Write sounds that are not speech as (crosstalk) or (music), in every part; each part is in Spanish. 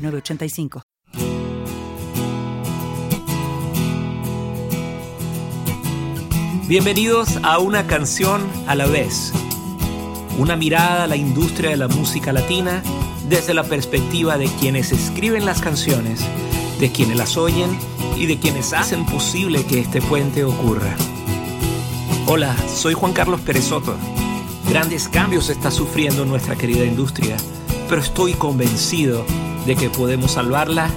985. Bienvenidos a una canción a la vez. Una mirada a la industria de la música latina desde la perspectiva de quienes escriben las canciones, de quienes las oyen y de quienes hacen posible que este puente ocurra. Hola, soy Juan Carlos Perezoto. Grandes cambios está sufriendo nuestra querida industria, pero estoy convencido de que podemos salvarla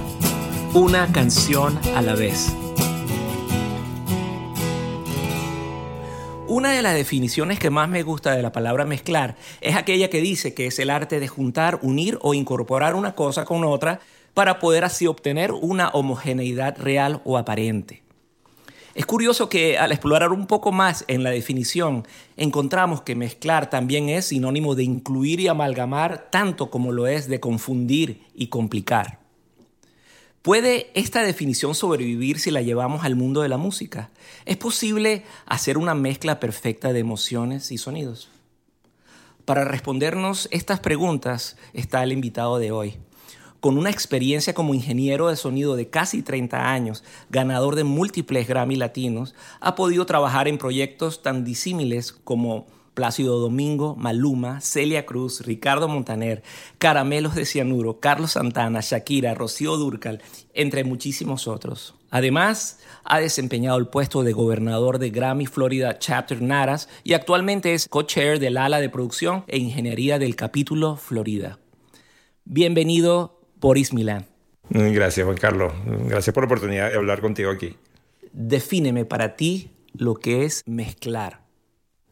una canción a la vez. Una de las definiciones que más me gusta de la palabra mezclar es aquella que dice que es el arte de juntar, unir o incorporar una cosa con otra para poder así obtener una homogeneidad real o aparente. Es curioso que al explorar un poco más en la definición, encontramos que mezclar también es sinónimo de incluir y amalgamar tanto como lo es de confundir y complicar. ¿Puede esta definición sobrevivir si la llevamos al mundo de la música? ¿Es posible hacer una mezcla perfecta de emociones y sonidos? Para respondernos estas preguntas está el invitado de hoy con una experiencia como ingeniero de sonido de casi 30 años, ganador de múltiples Grammy latinos, ha podido trabajar en proyectos tan disímiles como Plácido Domingo, Maluma, Celia Cruz, Ricardo Montaner, Caramelos de Cianuro, Carlos Santana, Shakira, Rocío Durcal, entre muchísimos otros. Además, ha desempeñado el puesto de gobernador de Grammy Florida Chapter Naras y actualmente es co-chair del ala de producción e ingeniería del capítulo Florida. Bienvenido, Boris Milán. Gracias, Juan Carlos. Gracias por la oportunidad de hablar contigo aquí. Defíneme para ti lo que es mezclar.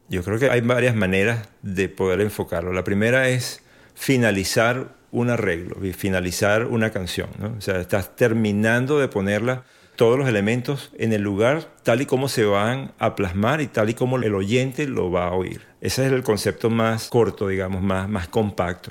Yo creo que hay varias maneras de poder enfocarlo. La primera es finalizar un arreglo, finalizar una canción. O sea, estás terminando de ponerla todos los elementos en el lugar tal y como se van a plasmar y tal y como el oyente lo va a oír. Ese es el concepto más corto, digamos, más, más compacto.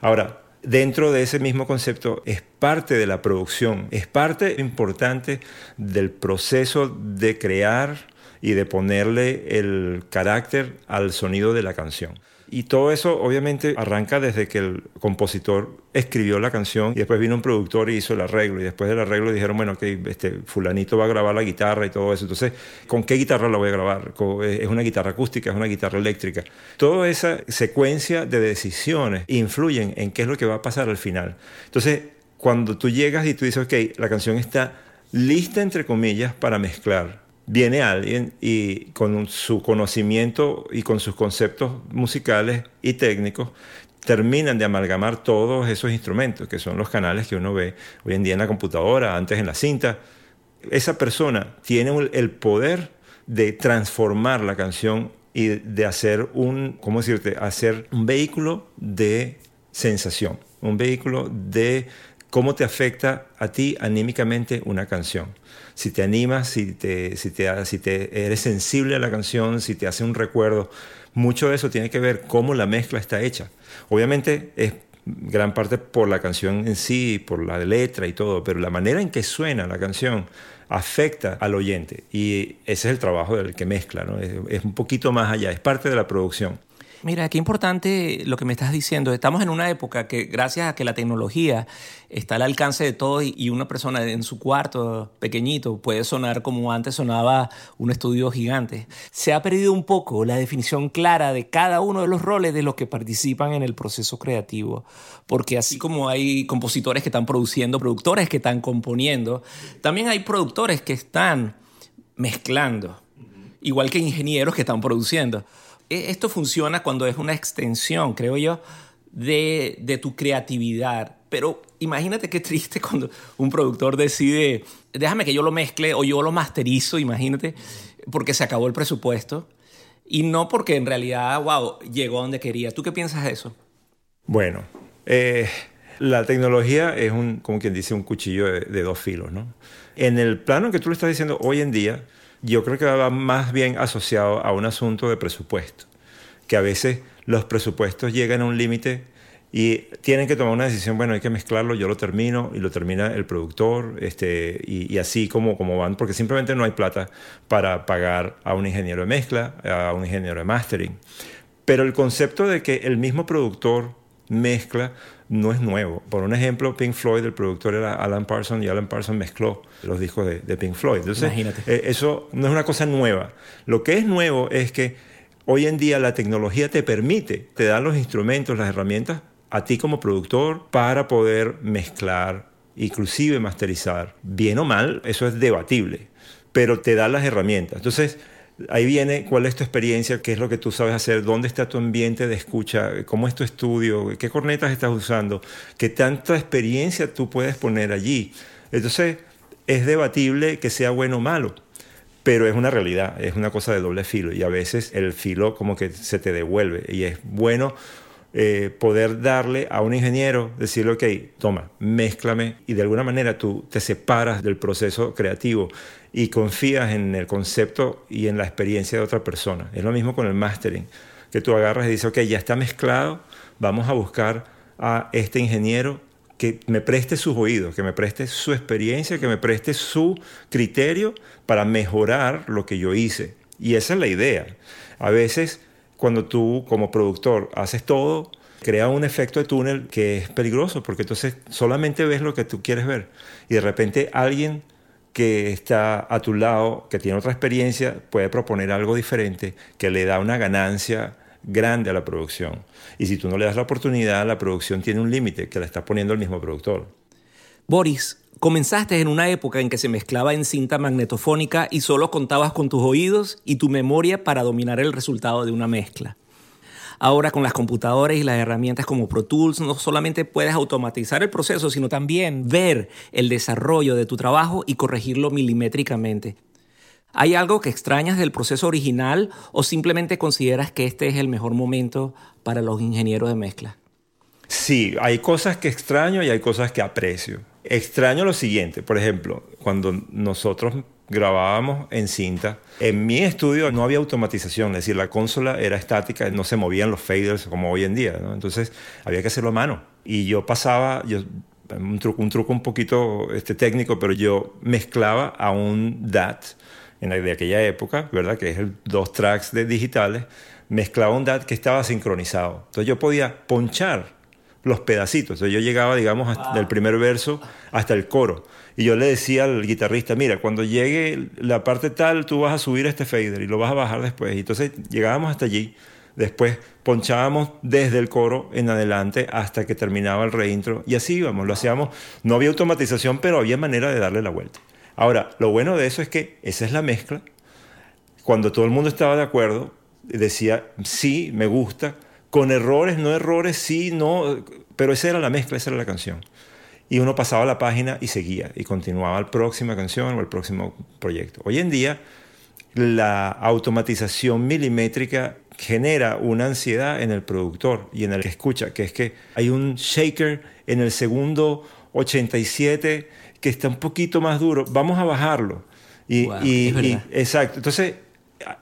Ahora, dentro de ese mismo concepto es parte de la producción, es parte importante del proceso de crear y de ponerle el carácter al sonido de la canción. Y todo eso obviamente arranca desde que el compositor escribió la canción y después vino un productor y hizo el arreglo y después del arreglo dijeron, bueno, que este fulanito va a grabar la guitarra y todo eso. Entonces, ¿con qué guitarra la voy a grabar? ¿Es una guitarra acústica? ¿Es una guitarra eléctrica? Toda esa secuencia de decisiones influyen en qué es lo que va a pasar al final. Entonces, cuando tú llegas y tú dices, ok, la canción está lista, entre comillas, para mezclar viene alguien y con su conocimiento y con sus conceptos musicales y técnicos terminan de amalgamar todos esos instrumentos, que son los canales que uno ve hoy en día en la computadora, antes en la cinta. Esa persona tiene el poder de transformar la canción y de hacer un, ¿cómo decirte?, hacer un vehículo de sensación, un vehículo de cómo te afecta a ti anímicamente una canción si te animas, si, te, si, eres sensible a la canción, si te hace un recuerdo. Mucho de eso tiene que ver cómo la mezcla está hecha. Obviamente es gran parte por la canción en sí, por la letra y todo, pero la manera en que suena la canción afecta al oyente y ese es el trabajo del que mezcla, ¿no? es, un poquito más allá, es parte de la producción. Mira, qué importante lo que me estás diciendo. Estamos en una época que gracias a que la tecnología está al alcance de todos y una persona en su cuarto pequeñito puede sonar como antes sonaba un estudio gigante. Se ha perdido un poco la definición clara de cada uno de los roles de los que participan en el proceso creativo. Porque así como hay compositores que están produciendo, productores que están componiendo, también hay productores que están mezclando, igual que ingenieros que están produciendo. E, esto funciona cuando es una extensión, creo yo, de, tu creatividad. Pero imagínate qué triste (laughs) cuando un productor decide, déjame que yo lo mezcle o yo lo masterizo, imagínate, porque se acabó el presupuesto. Y no porque en realidad, wow, llegó donde quería. ¿Tú qué piensas de eso? Bueno, eh, La tecnología es un, como quien dice, un cuchillo de, dos filos, ¿no? En el plano que tú le estás diciendo hoy en día, yo creo que va más bien asociado a un asunto de presupuesto, que a veces los presupuestos llegan a un límite y tienen que tomar una decisión, bueno, hay que mezclarlo, yo lo termino y lo termina el productor, este, y, así como, como van, porque simplemente no hay plata para pagar a un ingeniero de mezcla, a un ingeniero de mastering. Pero el concepto de que el mismo productor mezcla no es nuevo. Por un ejemplo, Pink Floyd, el productor era Alan Parsons y Alan Parsons mezcló los discos de, Pink Floyd. Entonces, eh, eso no es una cosa nueva. Lo que es nuevo es que hoy en día la tecnología te permite, te da los instrumentos, las herramientas a ti como productor para poder mezclar, inclusive masterizar. Bien o mal, eso es debatible, pero te da las herramientas. Entonces, ahí viene cuál es tu experiencia, qué es lo que tú sabes hacer, dónde está tu ambiente de escucha, cómo es tu estudio, qué cornetas estás usando, qué tanta experiencia tú puedes poner allí. Entonces, es debatible que sea bueno o malo, pero es una realidad, es una cosa de doble filo y a veces el filo como que se te devuelve y es bueno eh, poder darle a un ingeniero, decirle, ok, toma, mézclame y de alguna manera tú te separas del proceso creativo y confías en el concepto y en la experiencia de otra persona. Es lo mismo con el mastering, que tú agarras y dices, ok, ya está mezclado, vamos a buscar a este ingeniero que me preste sus oídos, que me preste su experiencia, que me preste su criterio para mejorar lo que yo hice. Y esa es la idea. A veces cuando tú como productor haces todo, crea un efecto de túnel que es peligroso, porque entonces solamente ves lo que tú quieres ver. Y de repente alguien que está a tu lado, que tiene otra experiencia, puede proponer algo diferente que le da una ganancia grande a la producción. Y si tú no le das la oportunidad, la producción tiene un límite que la está poniendo el mismo productor. Boris, Comenzaste en una época en que se mezclaba en cinta magnetofónica y solo contabas con tus oídos y tu memoria para dominar el resultado de una mezcla. Ahora con las computadoras y las herramientas como Pro Tools no solamente puedes automatizar el proceso, sino también ver el desarrollo de tu trabajo y corregirlo milimétricamente. ¿Hay algo que extrañas del proceso original o simplemente consideras que este es el mejor momento para los ingenieros de mezcla? Sí, hay cosas que extraño y hay cosas que aprecio. Extraño lo siguiente, por ejemplo, cuando nosotros grabábamos en cinta, en mi estudio no había automatización, es decir, la consola era estática, no se movían los faders como hoy en día, entonces había que hacerlo a mano. Y yo pasaba, yo, un, truco, un truco un poquito este, técnico, pero yo mezclaba a un DAT en de aquella época, ¿verdad? Que es dos tracks de digitales, mezclaba un DAT que estaba sincronizado. Entonces yo podía ponchar los pedacitos. yo llegaba, digamos, del primer verso hasta el coro. Y yo le decía al guitarrista, mira, cuando llegue la parte tal, tú vas a subir este fader y lo vas a bajar después. Y entonces llegábamos hasta allí. Después ponchábamos desde el coro en adelante hasta que terminaba el reintro. Y así íbamos, lo hacíamos. No había automatización, pero había manera de darle la vuelta. Ahora, lo bueno de eso es que esa es la mezcla. Cuando todo el mundo estaba de acuerdo, decía, sí, me gusta, con errores, no errores, sí, no, pero esa era la mezcla, esa era la canción. Y uno pasaba la página y seguía y continuaba la próxima canción o el próximo proyecto. Hoy en día, la automatización milimétrica genera una ansiedad en el productor y en el que escucha, que es que hay un shaker en el segundo 87 que está un poquito más duro, vamos a bajarlo. Y, y exacto, entonces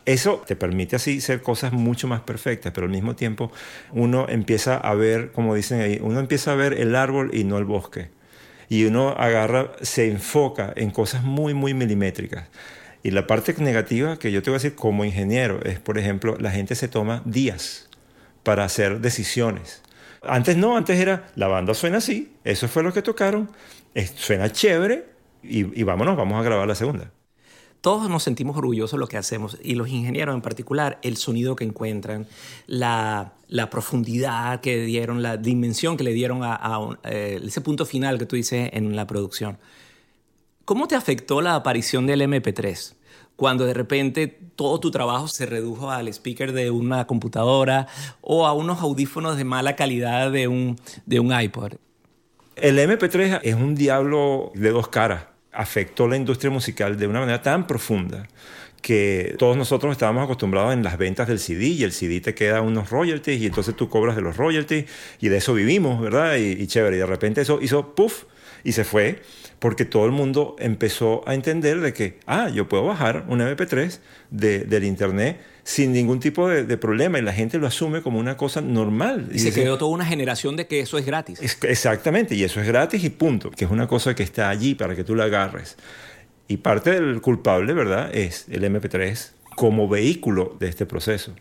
eso te permite así ser cosas mucho más perfectas, pero al mismo tiempo uno empieza a ver, como dicen ahí, uno empieza a ver el árbol y no el bosque. Y uno agarra, se enfoca en cosas muy, muy milimétricas. Y la parte negativa que yo te voy a decir como ingeniero es, por ejemplo, la gente se toma días para hacer decisiones. Antes no, antes era, la banda suena así, eso fue lo que tocaron, suena chévere y, y vámonos, vamos a grabar la segunda todos nos sentimos orgullosos de lo que hacemos y los ingenieros en particular, el sonido que encuentran, la, profundidad que dieron, la dimensión que le dieron a, eh, ese punto final que tú dices en la producción. ¿Cómo te afectó la aparición del MP3? Cuando de repente todo tu trabajo se redujo al speaker de una computadora o a unos audífonos de mala calidad de un, de un iPod. El MP3 es un diablo de dos caras afectó la industria musical de una manera tan profunda que todos nosotros estábamos acostumbrados en las ventas del CD y el CD te queda unos royalties y entonces tú cobras de los royalties y de eso vivimos, ¿verdad? Y, y chévere, y de repente eso hizo puff y se fue porque todo el mundo empezó a entender de que, ah, yo puedo bajar un MP3 de, del Internet sin ningún tipo de, problema y la gente lo asume como una cosa normal. Y, se creó toda una generación de que eso es gratis. exactamente, y eso es gratis y punto, que es una cosa que está allí para que tú la agarres. Y parte del culpable, ¿verdad?, es el MP3 como vehículo de este proceso.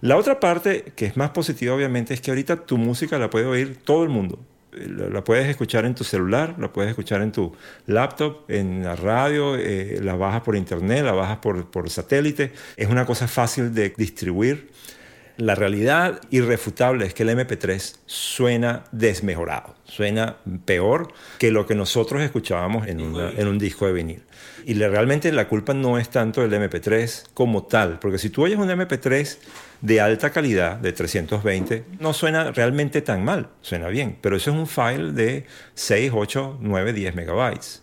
La otra parte, que es más positiva obviamente, es que ahorita tu música la puede oír todo el mundo. La puedes escuchar en tu celular, la puedes escuchar en tu laptop, en la radio, eh, la bajas por internet, la bajas por, por satélite. Es una cosa fácil de distribuir. La realidad irrefutable es que el MP3 suena desmejorado, suena peor que lo que nosotros escuchábamos en, en un disco de vinil. Y realmente la culpa no es tanto del MP3 como tal, porque si tú oyes un MP3 de alta calidad, de 320, no suena realmente tan mal, suena bien, pero eso es un file de 6, 8, 9, 10 megabytes.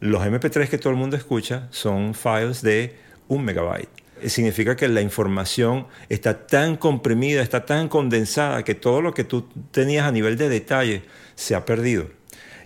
Los MP3 que todo el mundo escucha son files de 1 megabyte. Significa que la información está tan comprimida, está tan condensada, que todo lo que tú tenías a nivel de detalle se ha perdido.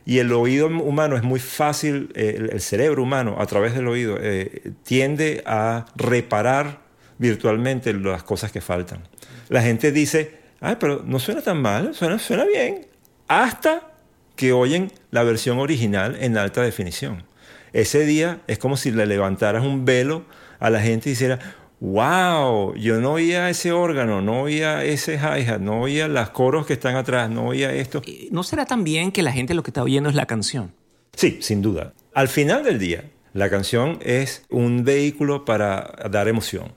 Y el oído humano es muy fácil, el, cerebro humano a través del oído eh, tiende a reparar virtualmente las cosas que faltan. La gente dice, ay, pero no suena tan mal, suena, suena bien, hasta que oyen la versión original en alta definición. Ese día es como si le levantaras un velo a la gente y hiciera, wow, yo no oía ese órgano, no oía ese hi-hat, no oía las coros que están atrás, no oía esto. Eh, ¿No será tan bien que la gente lo que está oyendo es la canción? Sí, sin duda. Al final del día, la canción es un vehículo para dar emoción.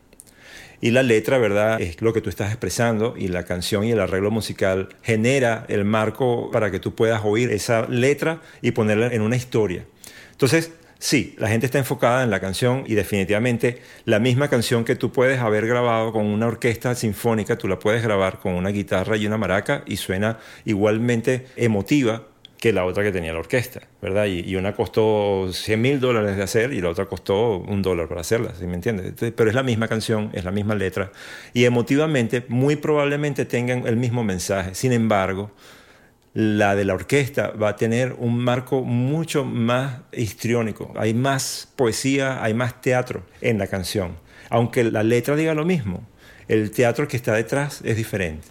Y la letra, ¿verdad? Es lo que tú estás expresando y la canción y el arreglo musical genera el marco para que tú puedas oír esa letra y ponerla en una historia. Entonces, Sí, la gente está enfocada en la canción y definitivamente la misma canción que tú puedes haber grabado con una orquesta sinfónica, tú la puedes grabar con una guitarra y una maraca y suena igualmente emotiva que la otra que tenía la orquesta, ¿verdad? Y, una costó 100 mil dólares de hacer y la otra costó un dólar para hacerla, ¿sí me entiendes? pero es la misma canción, es la misma letra y emotivamente muy probablemente tengan el mismo mensaje. Sin embargo, la de la orquesta va a tener un marco mucho más histriónico. Hay más poesía, hay más teatro en la canción. Aunque la letra diga lo mismo, el teatro que está detrás es diferente.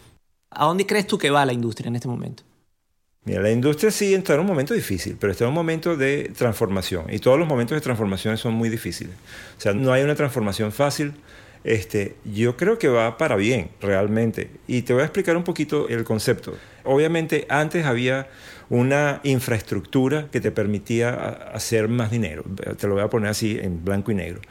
¿A dónde crees tú que va la industria en este momento? Mira, la industria sí está en un momento difícil, pero está en un momento de transformación. Y todos los momentos de transformación son muy difíciles. O sea, no hay una transformación fácil este, yo creo que va para bien, realmente. Y te voy a explicar un poquito el concepto. Obviamente, antes había una infraestructura que te permitía hacer más dinero. Te lo voy a poner así en blanco y negro.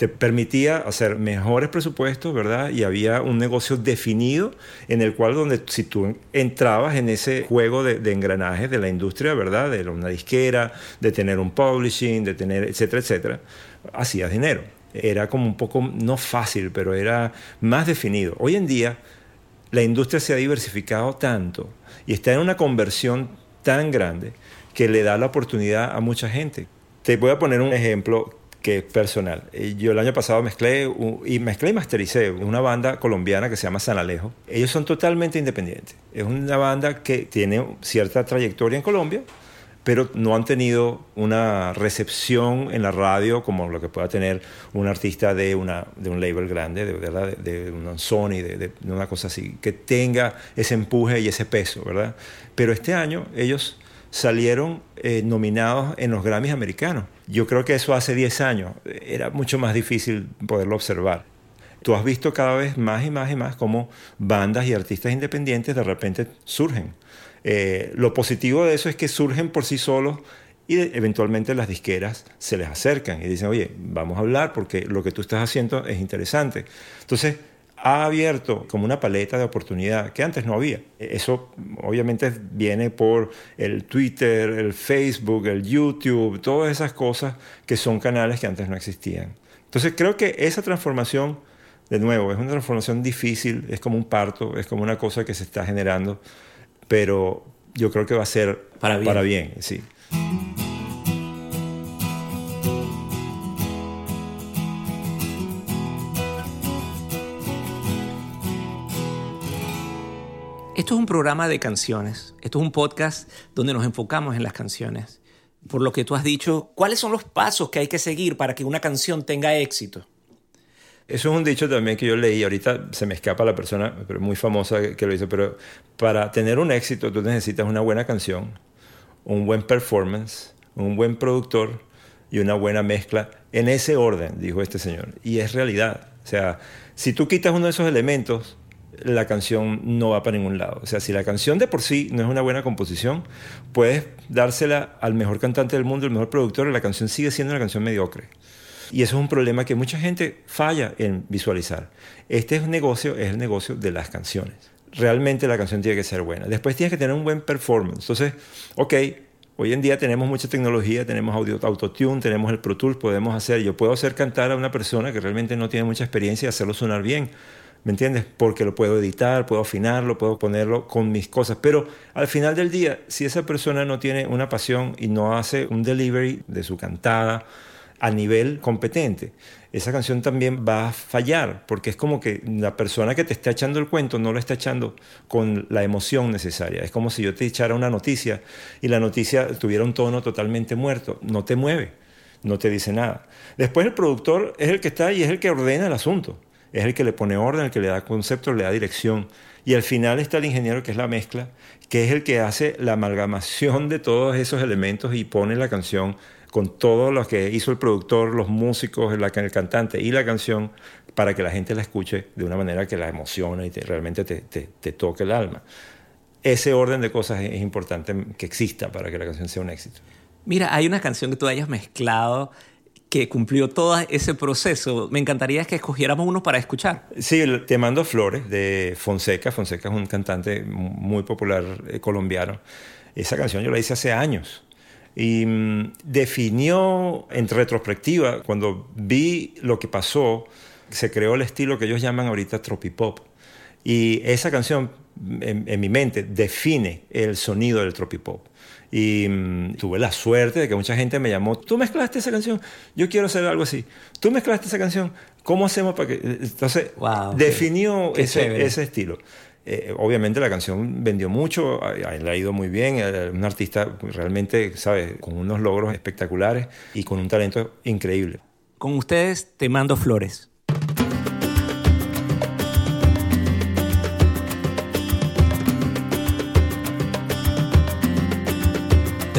Te permitía hacer mejores presupuestos, ¿verdad? Y había un negocio definido en el cual donde si tú entrabas en ese juego de, de engranajes de la industria, ¿verdad? De una disquera, de tener un publishing, de tener, etcétera, etcétera, hacías dinero era como un poco, no fácil, pero era más definido. Hoy en día la industria se ha diversificado tanto y está en una conversión tan grande que le da la oportunidad a mucha gente. Te voy a poner un ejemplo que es personal. Eh, yo el año pasado mezclé y mezclé y mastericé una banda colombiana que se llama San Alejo. Ellos son totalmente independientes. Es una banda que tiene cierta trayectoria en Colombia, pero no han tenido una recepción en la radio como lo que pueda tener un artista de, una, de un label grande, de, ¿verdad? de, una Sony, de, una cosa así, que tenga ese empuje y ese peso, ¿verdad? Pero este año ellos salieron eh, nominados en los Grammys americanos. Yo creo que eso hace 10 años era mucho más difícil poderlo observar. Tú has visto cada vez más y más y más cómo bandas y artistas independientes de repente surgen eh, lo positivo de eso es que surgen por sí solos y eventualmente las disqueras se les acercan y dicen, oye, vamos a hablar porque lo que tú estás haciendo es interesante. Entonces, ha abierto como una paleta de oportunidad que antes no había. Eso obviamente viene por el Twitter, el Facebook, el YouTube, todas esas cosas que son canales que antes no existían. Entonces creo que esa transformación, de nuevo, es una transformación difícil, es como un parto, es como una cosa que se está generando pero yo creo que va a ser para bien, para bien sí. Esto es un programa de canciones. Esto es un podcast donde nos enfocamos en las canciones. Por lo que tú has dicho, ¿cuáles son los pasos que hay que seguir para que una canción tenga éxito? Eso es un dicho también que yo leí, ahorita se me escapa la persona, pero muy famosa que lo dice, pero para tener un éxito tú necesitas una buena canción, un buen performance, un buen productor y una buena mezcla en ese orden, dijo este señor. Y es realidad. O sea, si tú quitas uno de esos elementos, la canción no va para ningún lado. O sea, si la canción de por sí no es una buena composición, puedes dársela al mejor cantante del mundo, el mejor productor, y la canción sigue siendo una canción mediocre. Y eso es un problema que mucha gente falla en visualizar. Este negocio es el negocio de las canciones. Realmente la canción tiene que ser buena. Después tienes que tener un buen performance. Entonces, ok, Hoy en día tenemos mucha tecnología, tenemos audio, autotune, tenemos el Pro Tools, podemos hacer, yo puedo hacer cantar a una persona que realmente no tiene mucha experiencia y hacerlo sonar bien, ¿me entiendes? Porque lo puedo editar, puedo afinarlo, puedo ponerlo con mis cosas, pero al final del día, si esa persona no tiene una pasión y no hace un delivery de su cantada a nivel competente, esa canción también va a fallar, porque es como que la persona que te está echando el cuento no lo está echando con la emoción necesaria. Es como si yo te echara una noticia y la noticia tuviera un tono totalmente muerto. No te mueve, no te dice nada. Después el productor es el que está y es el que ordena el asunto. Es el que le pone orden, el que le da concepto, le da dirección. Y al final está el ingeniero que es la mezcla, que es el que hace la amalgamación de todos esos elementos y pone la canción con todo lo que hizo el productor, los músicos, el, cantante y la canción para que la gente la escuche de una manera que la emocione y realmente te, toque el alma. Ese orden de cosas es, importante que exista para que la canción sea un éxito. Mira, hay una canción que tú hayas mezclado que cumplió todo ese proceso. Me encantaría que escogiéramos uno para escuchar. Sí, Te mando flores de Fonseca. Fonseca es un cantante muy popular eh, colombiano. Esa canción yo la hice hace años y mm, definió en retrospectiva, cuando vi lo que pasó, se creó el estilo que ellos llaman ahorita tropipop. Y esa canción, en, mi mente, define el sonido del tropipop. Y mm, tuve la suerte de que mucha gente me llamó, tú mezclaste esa canción, yo quiero hacer algo así. Tú mezclaste esa canción, ¿cómo hacemos para que...? Entonces, definió ese, ese estilo. Eh, obviamente la canción vendió mucho, le ha ido muy bien, un artista realmente, ¿sabes?, con unos logros espectaculares y con un talento increíble. Con ustedes te mando flores.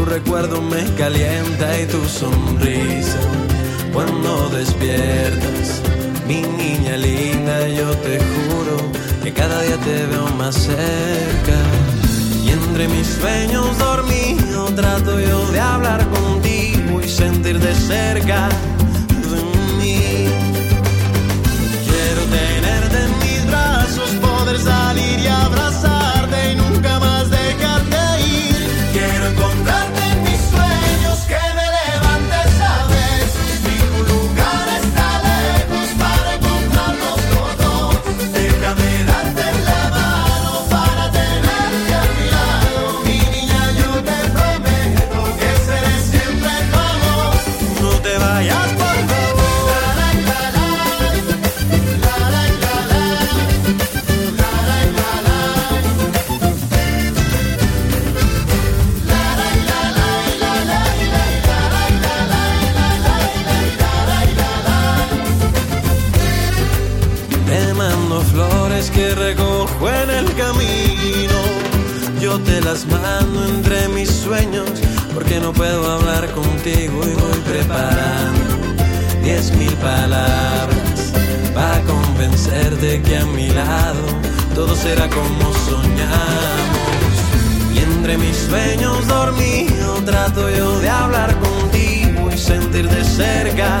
tu recuerdo me calienta y tu sonrisa cuando despiertas mi niña linda, yo te juro que cada día te veo más cerca. Y entre mis sueños dormido trato yo de hablar contigo y sentir de cerca las mando entre mis sueños porque no puedo hablar contigo y voy preparando diez mil palabras para convencerte que a mi lado todo será como soñamos. Y entre mis sueños dormido trato yo de hablar contigo y sentir de cerca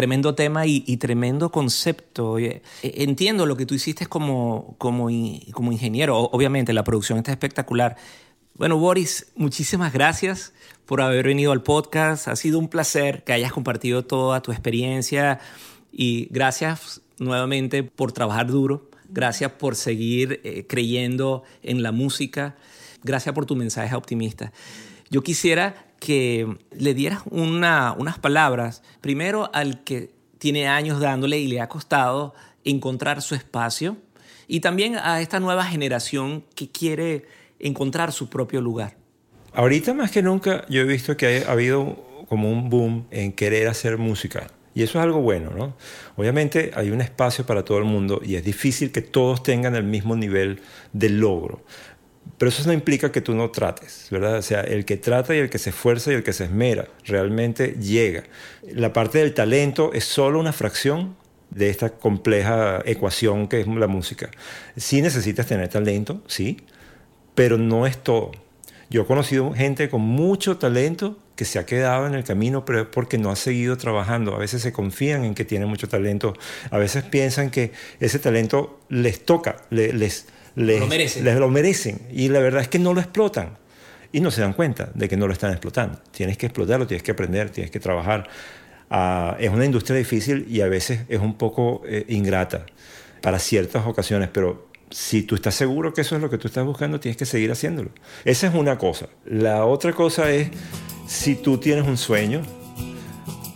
Tremendo tema y, tremendo concepto. E, entiendo lo que tú hiciste como, como, como ingeniero. Obviamente la producción está espectacular. Bueno, Boris, muchísimas gracias por haber venido al podcast. Ha sido un placer que hayas compartido toda tu experiencia y gracias nuevamente por trabajar duro. Gracias por seguir eh, creyendo en la música. Gracias por tu mensaje optimista. Yo quisiera que le dieras unas palabras, primero al que tiene años dándole y le ha costado encontrar su espacio, y también a esta nueva generación que quiere encontrar su propio lugar. Ahorita más que nunca yo he visto que ha habido como un boom en querer hacer música. Y eso es algo bueno, ¿no? Obviamente hay un espacio para todo el mundo y es difícil que todos tengan el mismo nivel de logro. Pero eso no implica que tú no trates, ¿verdad? O sea, el que trata y el que se esfuerza y el que se esmera realmente llega. La parte del talento es solo una fracción de esta compleja ecuación que es la música. Sí necesitas tener talento, sí, pero no es todo. Yo he conocido gente con mucho talento que se ha quedado en el camino, porque no ha seguido trabajando. A veces se confían en que tiene mucho talento, a veces piensan que ese talento les toca, les les lo, merecen. les lo merecen. Y la verdad es que no lo explotan. Y no se dan cuenta de que no lo están explotando. Tienes que explotarlo, tienes que aprender, tienes que trabajar. Ah, es una industria difícil y a veces es un poco eh, ingrata para ciertas ocasiones, pero si tú estás seguro que eso es lo que tú estás buscando, tienes que seguir haciéndolo. Esa es una cosa. La otra cosa es, si tú tienes un sueño,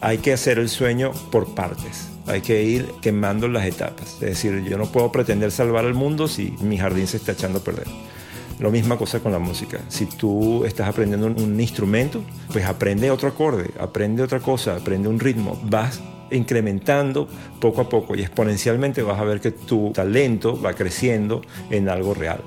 hay que hacer el sueño por partes hay que ir quemando las etapas. Es decir, yo no puedo pretender salvar al mundo si mi jardín se está echando a perder. Lo misma cosa con la música. Si tú estás aprendiendo un, instrumento, pues aprende otro acorde, aprende otra cosa, aprende un ritmo. Vas incrementando poco a poco y exponencialmente vas a ver que tu talento va creciendo en algo real.